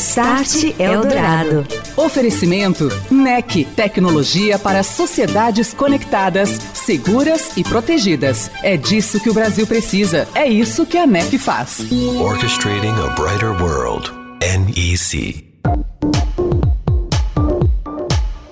Start Eldorado. Oferecimento NEC, tecnologia para sociedades conectadas, seguras e protegidas. É disso que o Brasil precisa. É isso que a NEC faz. Orchestrating a brighter world. NEC.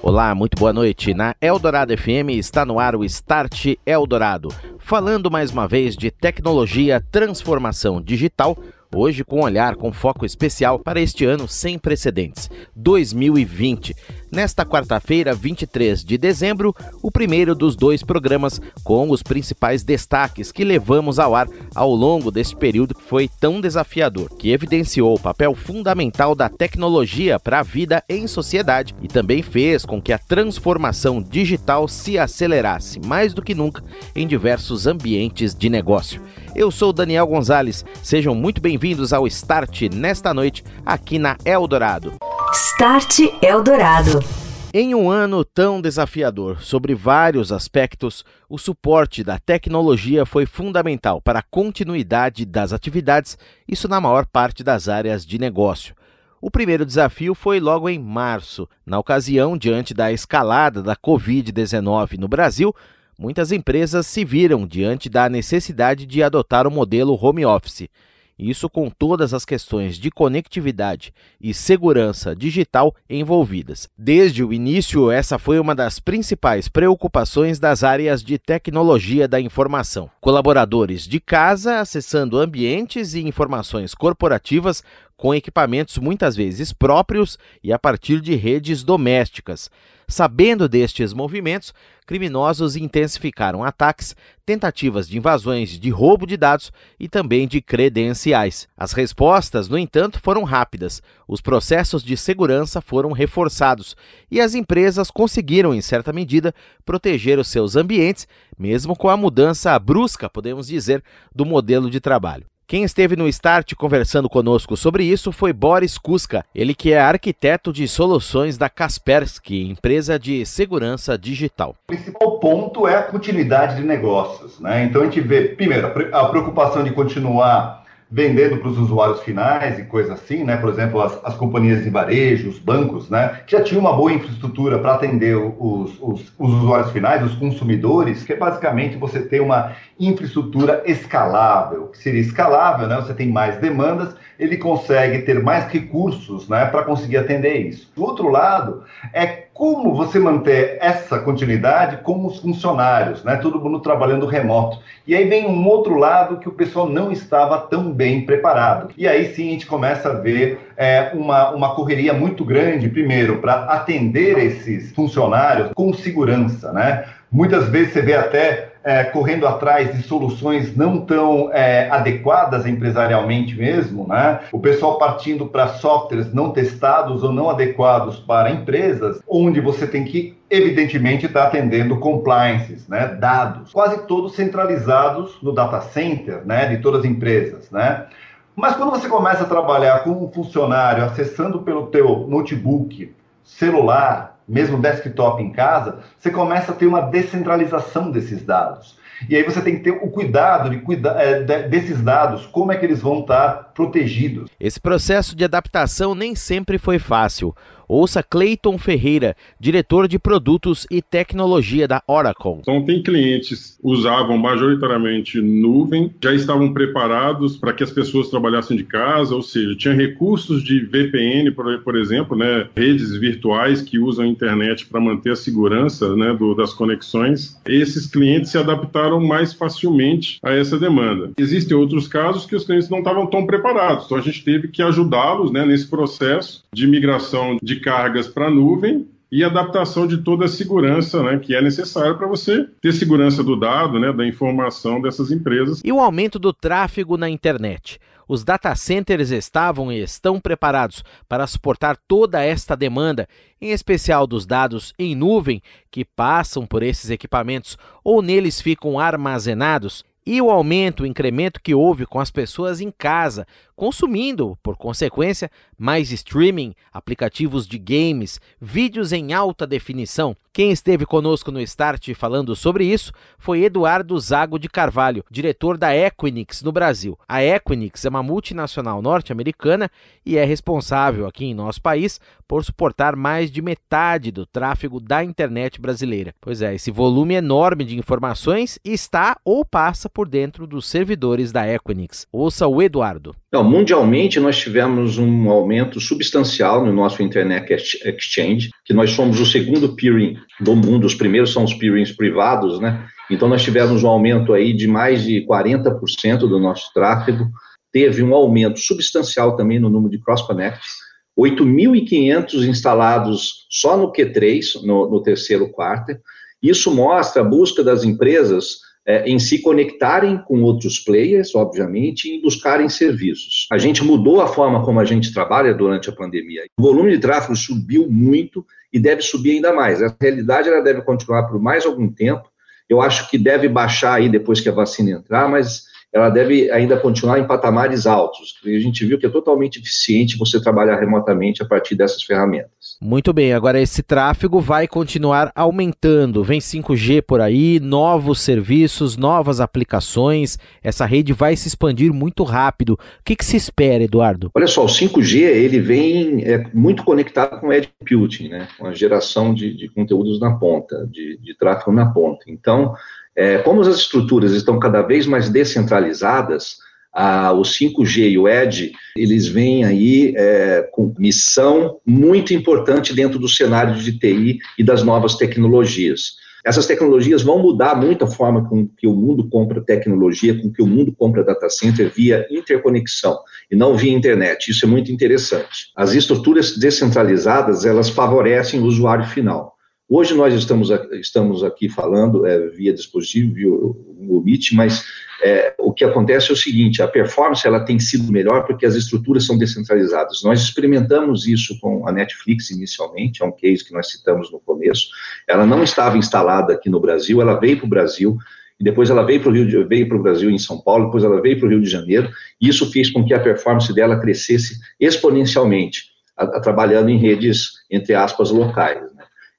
Olá, muito boa noite. Na Eldorado FM está no ar o Start Eldorado, falando mais uma vez de tecnologia, transformação digital Hoje, com um olhar com foco especial para este ano sem precedentes, 2020. Nesta quarta-feira, 23 de dezembro, o primeiro dos dois programas com os principais destaques que levamos ao ar ao longo deste período que foi tão desafiador, que evidenciou o papel fundamental da tecnologia para a vida em sociedade e também fez com que a transformação digital se acelerasse mais do que nunca em diversos ambientes de negócio. Eu sou Daniel Gonzalez, sejam muito bem-vindos ao Start nesta noite aqui na Eldorado. Start Eldorado. Em um ano tão desafiador sobre vários aspectos, o suporte da tecnologia foi fundamental para a continuidade das atividades, isso na maior parte das áreas de negócio. O primeiro desafio foi logo em março. Na ocasião, diante da escalada da Covid-19 no Brasil, muitas empresas se viram diante da necessidade de adotar o modelo home office. Isso com todas as questões de conectividade e segurança digital envolvidas. Desde o início, essa foi uma das principais preocupações das áreas de tecnologia da informação. Colaboradores de casa acessando ambientes e informações corporativas com equipamentos muitas vezes próprios e a partir de redes domésticas. Sabendo destes movimentos, criminosos intensificaram ataques, tentativas de invasões de roubo de dados e também de credenciais. As respostas, no entanto, foram rápidas. Os processos de segurança foram reforçados e as empresas conseguiram, em certa medida, proteger os seus ambientes, mesmo com a mudança brusca, podemos dizer, do modelo de trabalho. Quem esteve no Start conversando conosco sobre isso foi Boris Kuska, ele que é arquiteto de soluções da Kaspersky, empresa de segurança digital. O principal ponto é a continuidade de negócios. Né? Então a gente vê, primeiro, a preocupação de continuar vendendo para os usuários finais e coisa assim, né? Por exemplo, as, as companhias de varejo, os bancos, né? Que já tinham uma boa infraestrutura para atender os, os, os, usuários finais, os consumidores, que é basicamente você ter uma infraestrutura escalável. Que seria escalável, né? Você tem mais demandas, ele consegue ter mais recursos, né? Para conseguir atender isso. Do outro lado, é como você manter essa continuidade com os funcionários, né? Todo mundo trabalhando remoto. E aí vem um outro lado que o pessoal não estava tão bem preparado. E aí sim a gente começa a ver é, uma, uma correria muito grande, primeiro, para atender esses funcionários com segurança, né? Muitas vezes você vê até é, correndo atrás de soluções não tão é, adequadas empresarialmente mesmo, né? O pessoal partindo para softwares não testados ou não adequados para empresas, onde você tem que evidentemente estar tá atendendo compliances, né? Dados, quase todos centralizados no data center, né? De todas as empresas, né? Mas quando você começa a trabalhar com um funcionário acessando pelo teu notebook, celular, mesmo desktop em casa, você começa a ter uma descentralização desses dados. E aí você tem que ter o cuidado de cuidar é, desses dados, como é que eles vão estar protegidos. Esse processo de adaptação nem sempre foi fácil. Ouça Clayton Ferreira, diretor de produtos e tecnologia da Oracle. Então, tem clientes que usavam majoritariamente nuvem, já estavam preparados para que as pessoas trabalhassem de casa, ou seja, tinha recursos de VPN, por, por exemplo, né, redes virtuais que usam a internet para manter a segurança né, do, das conexões. Esses clientes se adaptaram mais facilmente a essa demanda. Existem outros casos que os clientes não estavam tão preparados, então a gente teve que ajudá-los né, nesse processo de migração de cargas para a nuvem e adaptação de toda a segurança né, que é necessária para você ter segurança do dado, né, da informação dessas empresas. E o aumento do tráfego na internet. Os data centers estavam e estão preparados para suportar toda esta demanda, em especial dos dados em nuvem que passam por esses equipamentos ou neles ficam armazenados. E o aumento, o incremento que houve com as pessoas em casa, consumindo, por consequência, mais streaming, aplicativos de games, vídeos em alta definição. Quem esteve conosco no Start falando sobre isso foi Eduardo Zago de Carvalho, diretor da Equinix no Brasil. A Equinix é uma multinacional norte-americana e é responsável aqui em nosso país por suportar mais de metade do tráfego da internet brasileira. Pois é, esse volume enorme de informações está ou passa por dentro dos servidores da Equinix. Ouça o Eduardo. Mundialmente nós tivemos um aumento substancial no nosso Internet Exchange, que nós somos o segundo peering do mundo, os primeiros são os peerings privados, né? Então nós tivemos um aumento aí de mais de 40% do nosso tráfego, teve um aumento substancial também no número de cross connects, 8.500 instalados só no Q3, no, no terceiro quarto. Isso mostra a busca das empresas é, em se conectarem com outros players, obviamente, e buscarem serviços. A gente mudou a forma como a gente trabalha durante a pandemia. O volume de tráfego subiu muito e deve subir ainda mais. A realidade ela deve continuar por mais algum tempo. Eu acho que deve baixar aí depois que a vacina entrar, mas ela deve ainda continuar em patamares altos. A gente viu que é totalmente eficiente você trabalhar remotamente a partir dessas ferramentas. Muito bem, agora esse tráfego vai continuar aumentando. Vem 5G por aí, novos serviços, novas aplicações. Essa rede vai se expandir muito rápido. O que, que se espera, Eduardo? Olha só, o 5G ele vem é, muito conectado com o Edge Computing, né? com a geração de, de conteúdos na ponta, de, de tráfego na ponta. Então, é, como as estruturas estão cada vez mais descentralizadas, a, o 5G e o Edge, eles vêm aí é, com missão muito importante dentro do cenário de TI e das novas tecnologias. Essas tecnologias vão mudar muito a forma com que o mundo compra tecnologia, com que o mundo compra data center via interconexão e não via internet. Isso é muito interessante. As estruturas descentralizadas, elas favorecem o usuário final. Hoje nós estamos, estamos aqui falando é, via dispositivo, o Meet, mas é, o que acontece é o seguinte, a performance ela tem sido melhor porque as estruturas são descentralizadas. Nós experimentamos isso com a Netflix inicialmente, é um case que nós citamos no começo. Ela não estava instalada aqui no Brasil, ela veio para o Brasil, e depois ela veio para o Rio, veio para o Brasil em São Paulo, depois ela veio para o Rio de Janeiro, e isso fez com que a performance dela crescesse exponencialmente, a, a, trabalhando em redes, entre aspas, locais.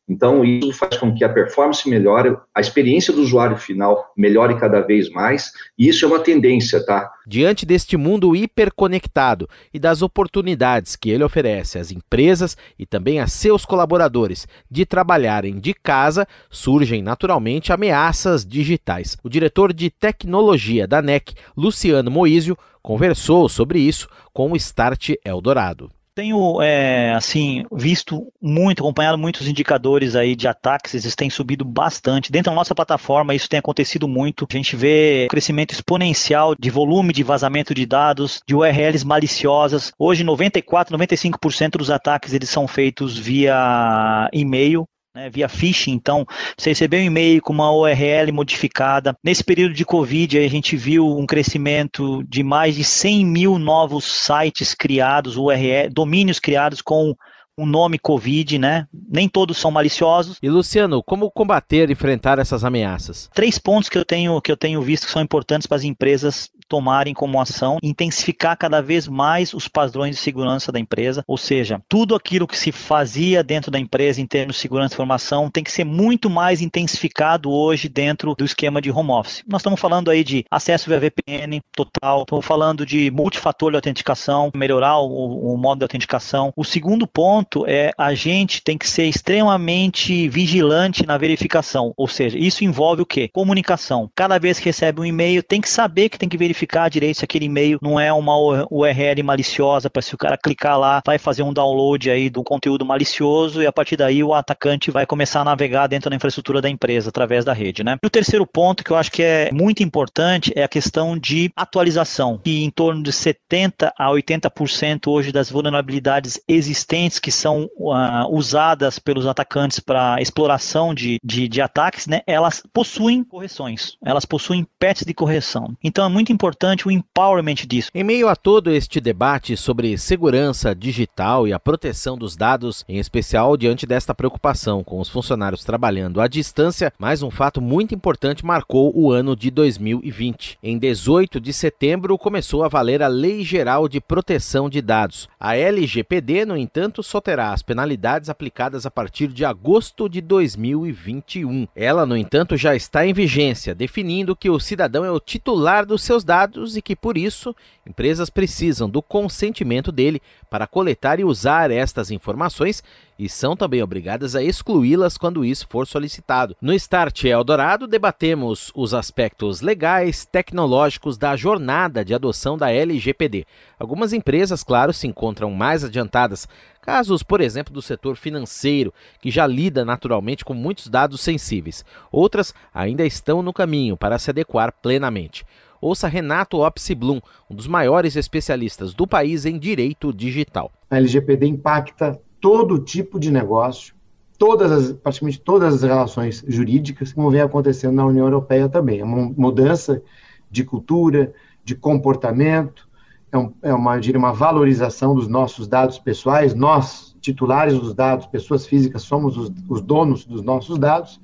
Então, isso faz com que a performance melhore, a experiência do usuário final melhore cada vez mais, e isso é uma tendência, tá? Diante deste mundo hiperconectado e das oportunidades que ele oferece às empresas e também a seus colaboradores de trabalharem de casa, surgem naturalmente ameaças digitais. O diretor de tecnologia da NEC, Luciano Moísio, conversou sobre isso com o Start Eldorado tenho é, assim visto muito, acompanhado muitos indicadores aí de ataques, eles têm subido bastante. Dentro da nossa plataforma isso tem acontecido muito. A gente vê crescimento exponencial de volume de vazamento de dados, de URLs maliciosas. Hoje 94, 95% dos ataques eles são feitos via e-mail né, via phishing. Então, você recebeu um e-mail com uma URL modificada. Nesse período de Covid, a gente viu um crescimento de mais de 100 mil novos sites criados, URL, domínios criados com o nome Covid, né? Nem todos são maliciosos. E Luciano, como combater e enfrentar essas ameaças? Três pontos que eu tenho que eu tenho visto que são importantes para as empresas tomarem como ação intensificar cada vez mais os padrões de segurança da empresa, ou seja, tudo aquilo que se fazia dentro da empresa em termos de segurança de informação tem que ser muito mais intensificado hoje dentro do esquema de home office. Nós estamos falando aí de acesso via VPN total, estamos falando de multifator de autenticação, melhorar o, o modo de autenticação. O segundo ponto é a gente tem que ser extremamente vigilante na verificação, ou seja, isso envolve o quê? Comunicação. Cada vez que recebe um e-mail, tem que saber que tem que verificar verificar direito se aquele e-mail não é uma URL maliciosa, para se o cara clicar lá, vai fazer um download aí do conteúdo malicioso e a partir daí o atacante vai começar a navegar dentro da infraestrutura da empresa através da rede, né? E o terceiro ponto que eu acho que é muito importante é a questão de atualização, que em torno de 70 a 80% hoje das vulnerabilidades existentes que são uh, usadas pelos atacantes para exploração de, de, de ataques, né? Elas possuem correções, elas possuem patches de correção. Então é muito importante importante o empowerment disso. Em meio a todo este debate sobre segurança digital e a proteção dos dados, em especial diante desta preocupação com os funcionários trabalhando à distância, mais um fato muito importante marcou o ano de 2020. Em 18 de setembro começou a valer a Lei Geral de Proteção de Dados. A LGPD, no entanto, só terá as penalidades aplicadas a partir de agosto de 2021. Ela, no entanto, já está em vigência, definindo que o cidadão é o titular dos seus dados e que, por isso, empresas precisam do consentimento dele para coletar e usar estas informações e são também obrigadas a excluí-las quando isso for solicitado. No Start Eldorado, debatemos os aspectos legais, tecnológicos da jornada de adoção da LGPD. Algumas empresas, claro, se encontram mais adiantadas, casos, por exemplo, do setor financeiro, que já lida naturalmente com muitos dados sensíveis. Outras ainda estão no caminho para se adequar plenamente. Ouça Renato Opsi-Blum, um dos maiores especialistas do país em direito digital. A LGPD impacta todo tipo de negócio, todas as, praticamente todas as relações jurídicas, como vem acontecendo na União Europeia também. É uma mudança de cultura, de comportamento, é, um, é uma, diria, uma valorização dos nossos dados pessoais. Nós, titulares dos dados, pessoas físicas, somos os, os donos dos nossos dados.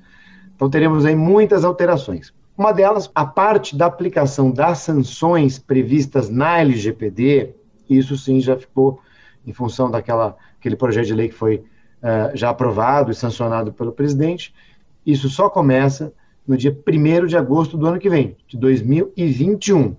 Então, teremos aí muitas alterações. Uma delas, a parte da aplicação das sanções previstas na LGPD, isso sim já ficou em função daquela aquele projeto de lei que foi uh, já aprovado e sancionado pelo presidente. Isso só começa no dia 1 de agosto do ano que vem, de 2021.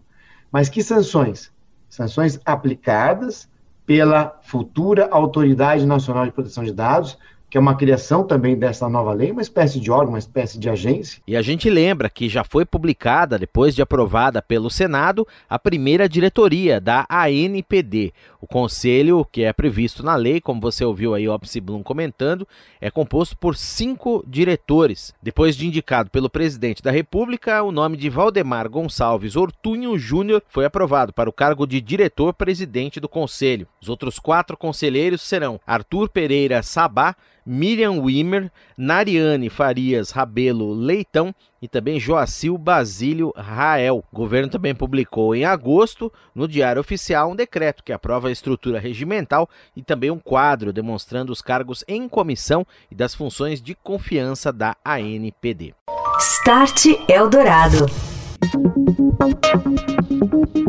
Mas que sanções? Sanções aplicadas pela futura Autoridade Nacional de Proteção de Dados, que é uma criação também dessa nova lei, uma espécie de órgão, uma espécie de agência. E a gente lembra que já foi publicada, depois de aprovada pelo Senado, a primeira diretoria da ANPD. O conselho, que é previsto na lei, como você ouviu aí o Opsi Blum comentando, é composto por cinco diretores. Depois de indicado pelo presidente da República, o nome de Valdemar Gonçalves Ortunho Júnior foi aprovado para o cargo de diretor-presidente do conselho. Os outros quatro conselheiros serão Arthur Pereira Sabá, Miriam Wimmer, Nariane Farias Rabelo Leitão e também Joacil Basílio Rael. O governo também publicou em agosto, no Diário Oficial, um decreto que aprova a estrutura regimental e também um quadro demonstrando os cargos em comissão e das funções de confiança da ANPD. Start Eldorado.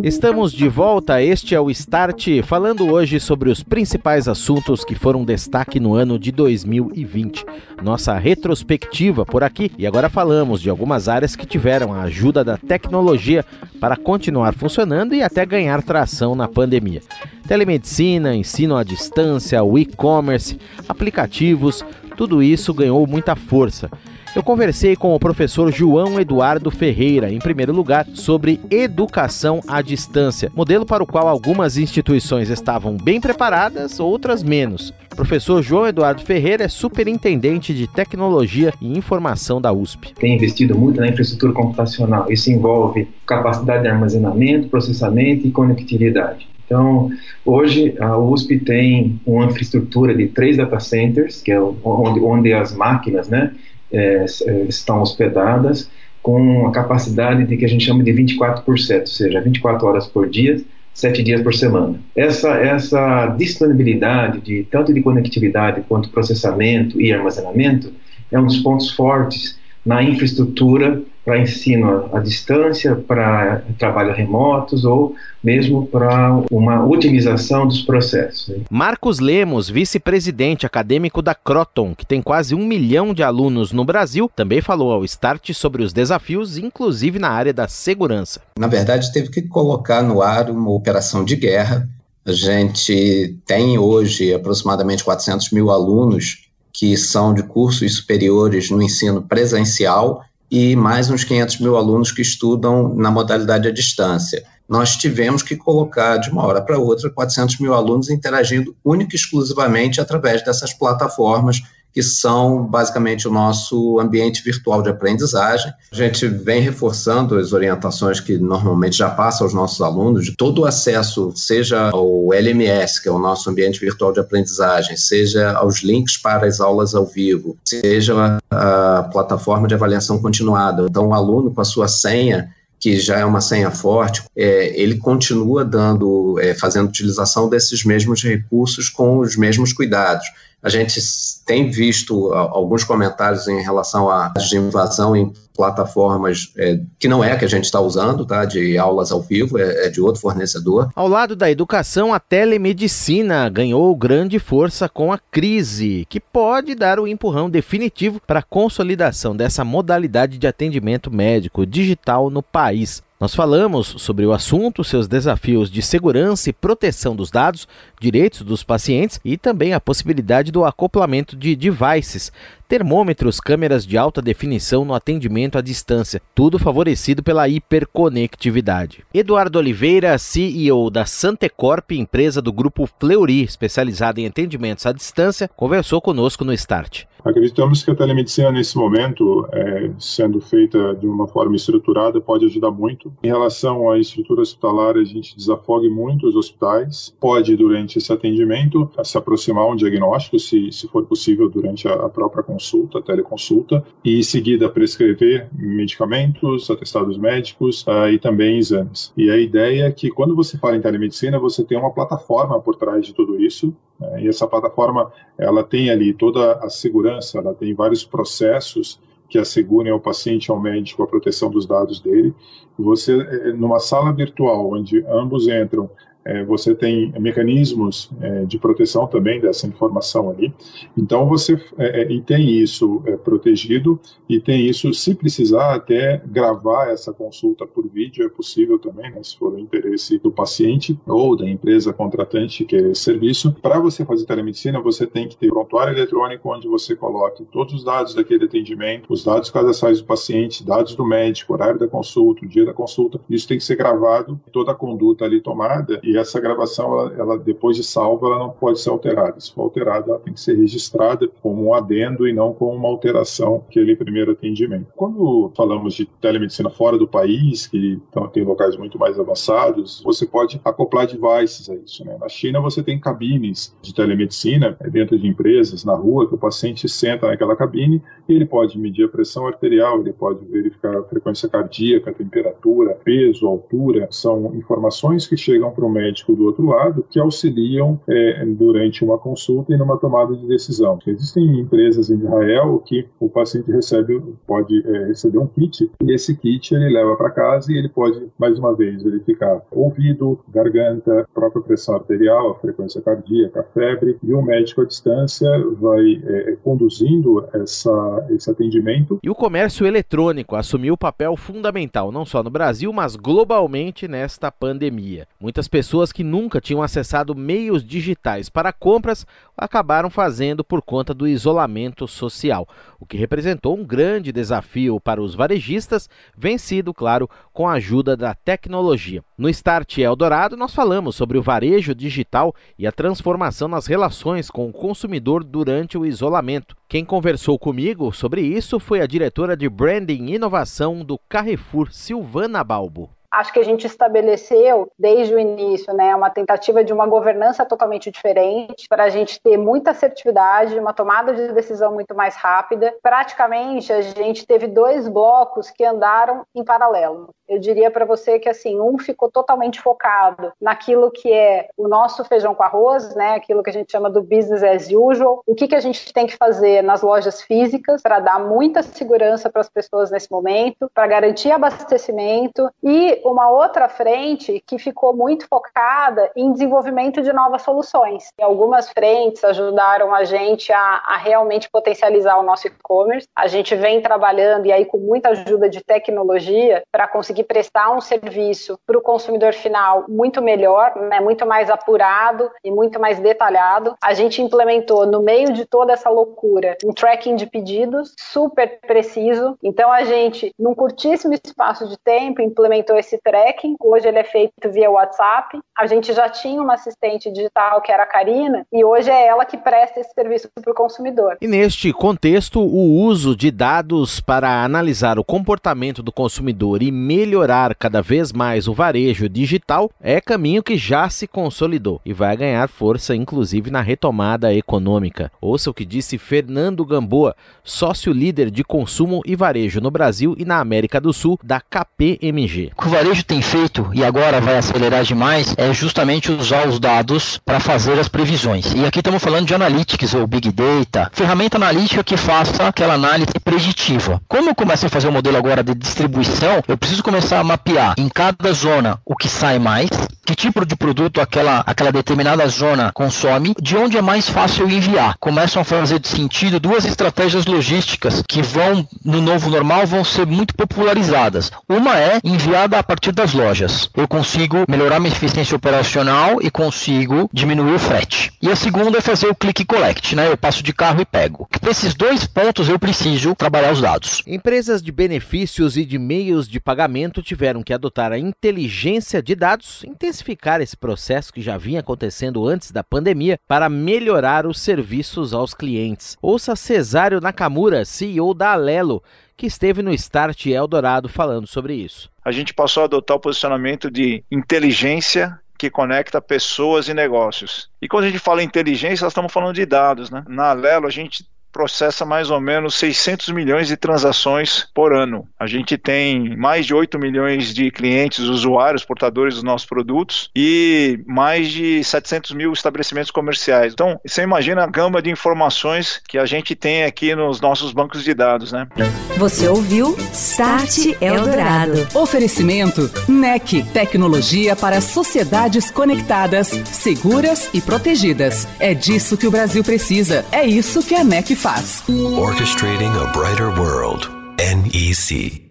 Estamos de volta, este é o Start, falando hoje sobre os principais assuntos que foram destaque no ano de 2020. Nossa retrospectiva por aqui e agora falamos de algumas áreas que tiveram a ajuda da tecnologia para continuar funcionando e até ganhar tração na pandemia. Telemedicina, ensino à distância, o e-commerce, aplicativos, tudo isso ganhou muita força. Eu conversei com o professor João Eduardo Ferreira, em primeiro lugar, sobre educação à distância, modelo para o qual algumas instituições estavam bem preparadas, outras menos. O professor João Eduardo Ferreira é superintendente de tecnologia e informação da USP. Tem investido muito na infraestrutura computacional. Isso envolve capacidade de armazenamento, processamento e conectividade. Então, hoje a USP tem uma infraestrutura de três data centers, que é onde, onde as máquinas, né, é, é, estão hospedadas com a capacidade de que a gente chama de 24 por 7, ou seja, 24 horas por dia, 7 dias por semana. Essa, essa disponibilidade de tanto de conectividade quanto processamento e armazenamento é um dos pontos fortes na infraestrutura para ensino à distância, para trabalho remotos ou mesmo para uma otimização dos processos. Marcos Lemos, vice-presidente acadêmico da Croton, que tem quase um milhão de alunos no Brasil, também falou ao Start sobre os desafios, inclusive na área da segurança. Na verdade, teve que colocar no ar uma operação de guerra. A gente tem hoje aproximadamente 400 mil alunos que são de cursos superiores no ensino presencial e mais uns 500 mil alunos que estudam na modalidade à distância. Nós tivemos que colocar de uma hora para outra 400 mil alunos interagindo única e exclusivamente através dessas plataformas que são basicamente o nosso ambiente virtual de aprendizagem. A gente vem reforçando as orientações que normalmente já passa aos nossos alunos, de todo o acesso, seja ao LMS, que é o nosso ambiente virtual de aprendizagem, seja aos links para as aulas ao vivo, seja a, plataforma de avaliação continuada. Então, o aluno, com a sua senha, que já é uma senha forte, é, ele continua dando, é, fazendo utilização desses mesmos recursos com os mesmos cuidados. A gente tem visto alguns comentários em relação à invasão em plataformas é, que não é a que a gente está usando, tá? De aulas ao vivo, é, é, de outro fornecedor. Ao lado da educação, a telemedicina ganhou grande força com a crise, que pode dar o um empurrão definitivo para a consolidação dessa modalidade de atendimento médico digital no país. Nós falamos sobre o assunto, seus desafios de segurança e proteção dos dados, direitos dos pacientes e também a possibilidade do acoplamento de devices, termômetros, câmeras de alta definição no atendimento à distância, tudo favorecido pela hiperconectividade. Eduardo Oliveira, CEO da Santecorp, empresa do grupo Fleury, especializada em atendimentos à distância, conversou conosco no Start. Acreditamos que a telemedicina, nesse momento, é, sendo feita de uma forma estruturada, pode ajudar muito. Em relação à estrutura hospitalar, a gente desafogue muito os hospitais. Pode, durante esse atendimento, se aproximar um diagnóstico, se, se for possível, durante a, a própria consulta, a teleconsulta, e em seguida prescrever medicamentos, atestados médicos uh, e também exames. E a ideia é que, quando você fala em telemedicina, você tem uma plataforma por trás de tudo isso, né? e essa plataforma ela tem ali toda a segurança, ela tem vários processos que assegurem ao paciente ao médico a proteção dos dados dele. Você, eh, numa sala virtual, onde ambos entram você tem mecanismos é, de proteção também dessa informação ali. Então você é, é, e tem isso é, protegido e tem isso, se precisar, até gravar essa consulta por vídeo é possível também, né, se for o interesse do paciente ou da empresa contratante que é serviço. Para você fazer telemedicina, você tem que ter um prontuário eletrônico onde você coloque todos os dados daquele atendimento, os dados cadastrais do paciente, dados do médico, horário da consulta, o dia da consulta. Isso tem que ser gravado, toda a conduta ali tomada e essa gravação, ela, ela, depois de salva, ela não pode ser alterada. Se for alterada, ela tem que ser registrada como um adendo e não como uma alteração aquele primeiro atendimento. Quando falamos de telemedicina fora do país, que então, tem locais muito mais avançados, você pode acoplar devices a isso. Né? Na China, você tem cabines de telemedicina é, dentro de empresas, na rua, que o paciente senta naquela cabine e ele pode medir a pressão arterial, ele pode verificar a frequência cardíaca, a temperatura, peso, altura. São informações que chegam para o médico do outro lado que auxiliam é, durante uma consulta e numa tomada de decisão. Existem empresas em Israel que o paciente recebe, pode é, receber um kit e esse kit ele leva para casa e ele pode, mais uma vez, verificar ouvido, garganta, própria pressão arterial, frequência cardíaca, febre e o médico à distância vai é, conduzindo essa, esse atendimento. E o comércio eletrônico assumiu um papel fundamental, não só no Brasil, mas globalmente nesta pandemia. Muitas pessoas pessoas que nunca tinham acessado meios digitais para compras acabaram fazendo por conta do isolamento social, o que representou um grande desafio para os varejistas, vencido, claro, com a ajuda da tecnologia. No Start Eldorado, nós falamos sobre o varejo digital e a transformação nas relações com o consumidor durante o isolamento. Quem conversou comigo sobre isso foi a diretora de Branding e Inovação do Carrefour, Silvana Balbo acho que a gente estabeleceu desde o início, né, uma tentativa de uma governança totalmente diferente para a gente ter muita assertividade, uma tomada de decisão muito mais rápida. Praticamente a gente teve dois blocos que andaram em paralelo. Eu diria para você que assim, um ficou totalmente focado naquilo que é o nosso feijão com arroz, né, aquilo que a gente chama do business as usual. O que que a gente tem que fazer nas lojas físicas para dar muita segurança para as pessoas nesse momento, para garantir abastecimento e uma outra frente que ficou muito focada em desenvolvimento de novas soluções. E algumas frentes ajudaram a gente a, a realmente potencializar o nosso e-commerce. A gente vem trabalhando, e aí com muita ajuda de tecnologia, para conseguir prestar um serviço para o consumidor final muito melhor, né, muito mais apurado e muito mais detalhado. A gente implementou, no meio de toda essa loucura, um tracking de pedidos super preciso. Então, a gente, num curtíssimo espaço de tempo, implementou esse esse tracking. Hoje ele é feito via WhatsApp. A gente já tinha uma assistente digital que era a Karina e hoje é ela que presta esse serviço para o consumidor. E neste contexto, o uso de dados para analisar o comportamento do consumidor e melhorar cada vez mais o varejo digital é caminho que já se consolidou e vai ganhar força, inclusive na retomada econômica. Ouça o que disse Fernando Gamboa, sócio líder de consumo e varejo no Brasil e na América do Sul da KPMG. O varejo tem feito e agora vai acelerar demais é justamente usar os dados para fazer as previsões. E aqui estamos falando de analytics ou big data, ferramenta analítica que faça aquela análise preditiva. Como eu começo a fazer o um modelo agora de distribuição, eu preciso começar a mapear em cada zona o que sai mais, que tipo de produto aquela, aquela determinada zona consome, de onde é mais fácil enviar. Começam a fazer sentido duas estratégias logísticas que vão, no novo normal, vão ser muito popularizadas. Uma é enviada partir das lojas. Eu consigo melhorar minha eficiência operacional e consigo diminuir o frete. E a segunda é fazer o click collect, né? Eu passo de carro e pego. Para esses dois pontos eu preciso trabalhar os dados. Empresas de benefícios e de meios de pagamento tiveram que adotar a inteligência de dados, intensificar esse processo que já vinha acontecendo antes da pandemia para melhorar os serviços aos clientes. Ouça Cesário Nakamura, CEO da Alelo, que esteve no Start Eldorado falando sobre isso. A gente passou a adotar o posicionamento de inteligência que conecta pessoas e negócios. E quando a gente fala inteligência, nós estamos falando de dados. Né? Na Alelo, a gente processa mais ou menos 600 milhões de transações por ano. A gente tem mais de 8 milhões de clientes, usuários, portadores dos nossos produtos e mais de 700 mil estabelecimentos comerciais. Então, você imagina a gama de informações que a gente tem aqui nos nossos bancos de dados, né? Você ouviu Start Eldorado. Oferecimento NEC, tecnologia para sociedades conectadas, seguras e protegidas. É disso que o Brasil precisa. É isso que a NEC faz. Orchestrating a brighter world. NEC.